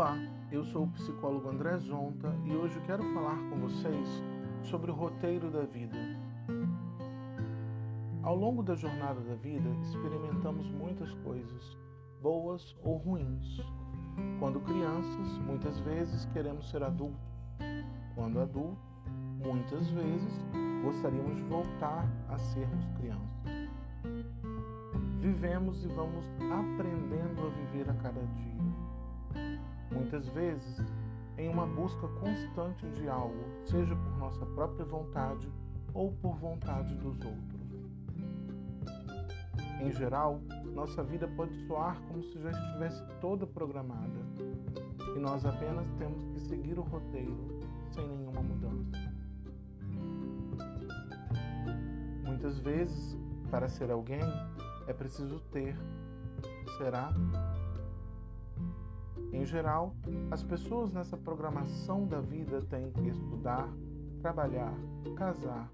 Olá, eu sou o psicólogo André Zonta e hoje quero falar com vocês sobre o roteiro da vida. Ao longo da jornada da vida, experimentamos muitas coisas, boas ou ruins. Quando crianças, muitas vezes queremos ser adultos. Quando adultos, muitas vezes gostaríamos de voltar a sermos crianças. Vivemos e vamos aprendendo a viver. Muitas vezes, em uma busca constante de algo, seja por nossa própria vontade ou por vontade dos outros. Em geral, nossa vida pode soar como se já estivesse toda programada e nós apenas temos que seguir o roteiro sem nenhuma mudança. Muitas vezes, para ser alguém, é preciso ter. Será? Em geral, as pessoas nessa programação da vida têm que estudar, trabalhar, casar,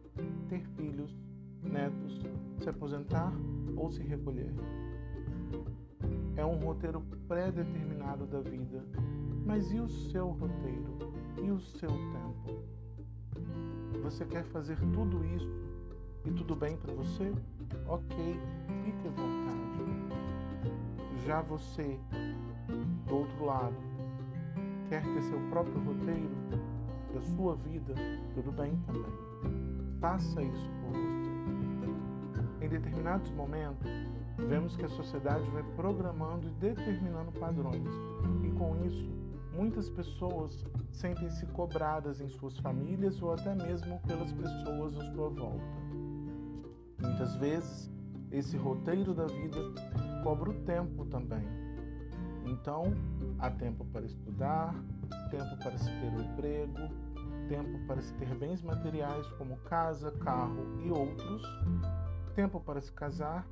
ter filhos, netos, se aposentar ou se recolher. É um roteiro pré-determinado da vida, mas e o seu roteiro? E o seu tempo? Você quer fazer tudo isso e tudo bem para você? Ok, fique à vontade. Já você, do outro lado, quer ter seu próprio roteiro da sua vida, tudo bem também. Faça isso por você. Em determinados momentos, vemos que a sociedade vai programando e determinando padrões, e com isso, muitas pessoas sentem-se cobradas em suas famílias ou até mesmo pelas pessoas à sua volta. Muitas vezes, esse roteiro da vida cobra o tempo também. Então, há tempo para estudar, tempo para se ter um emprego, tempo para se ter bens materiais como casa, carro e outros, tempo para se casar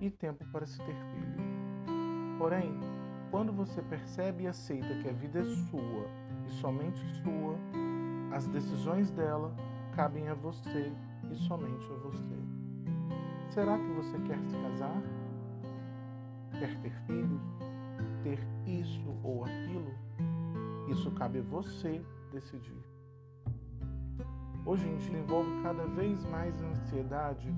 e tempo para se ter filho. Porém, quando você percebe e aceita que a vida é sua e somente sua, as decisões dela cabem a você e somente a você. Será que você quer se casar? Quer ter filhos? Ter isso ou aquilo? Isso cabe a você decidir. Hoje em dia envolve cada vez mais ansiedade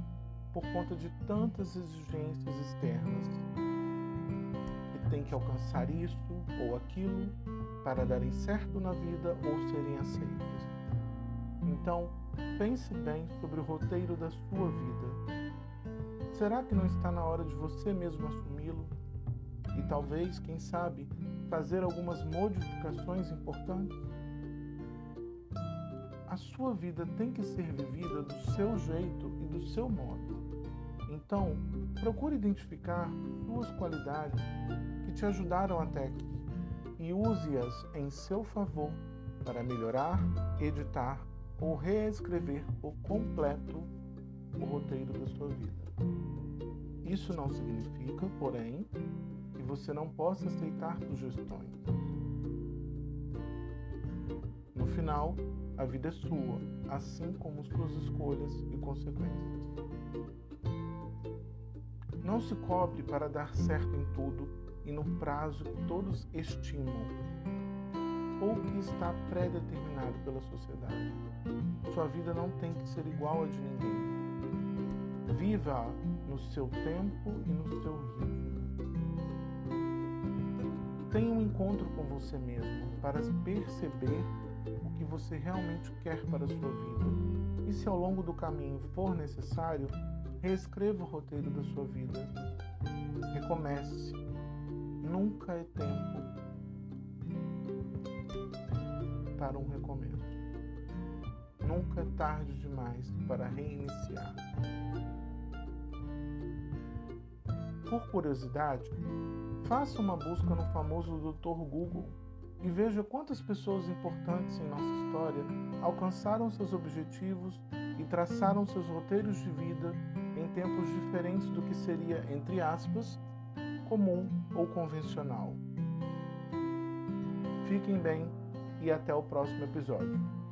por conta de tantas exigências externas. Que tem que alcançar isso ou aquilo para darem certo na vida ou serem aceitas. Então, pense bem sobre o roteiro da sua vida Será que não está na hora de você mesmo assumi-lo? E talvez, quem sabe, fazer algumas modificações importantes? A sua vida tem que ser vivida do seu jeito e do seu modo. Então, procure identificar suas qualidades que te ajudaram até aqui e use-as em seu favor para melhorar, editar ou reescrever por completo o roteiro da sua vida. Isso não significa, porém, você não possa aceitar sugestões. No final, a vida é sua, assim como suas escolhas e consequências. Não se cobre para dar certo em tudo e no prazo que todos estimam ou que está pré-determinado pela sociedade. Sua vida não tem que ser igual a de ninguém. Viva no seu tempo e no seu ritmo. Tenha um encontro com você mesmo para perceber o que você realmente quer para a sua vida. E se ao longo do caminho for necessário, reescreva o roteiro da sua vida. Recomece. Nunca é tempo para um recomeço. Nunca é tarde demais para reiniciar. Por curiosidade, faça uma busca no famoso Dr. Google e veja quantas pessoas importantes em nossa história alcançaram seus objetivos e traçaram seus roteiros de vida em tempos diferentes do que seria, entre aspas, comum ou convencional. Fiquem bem e até o próximo episódio.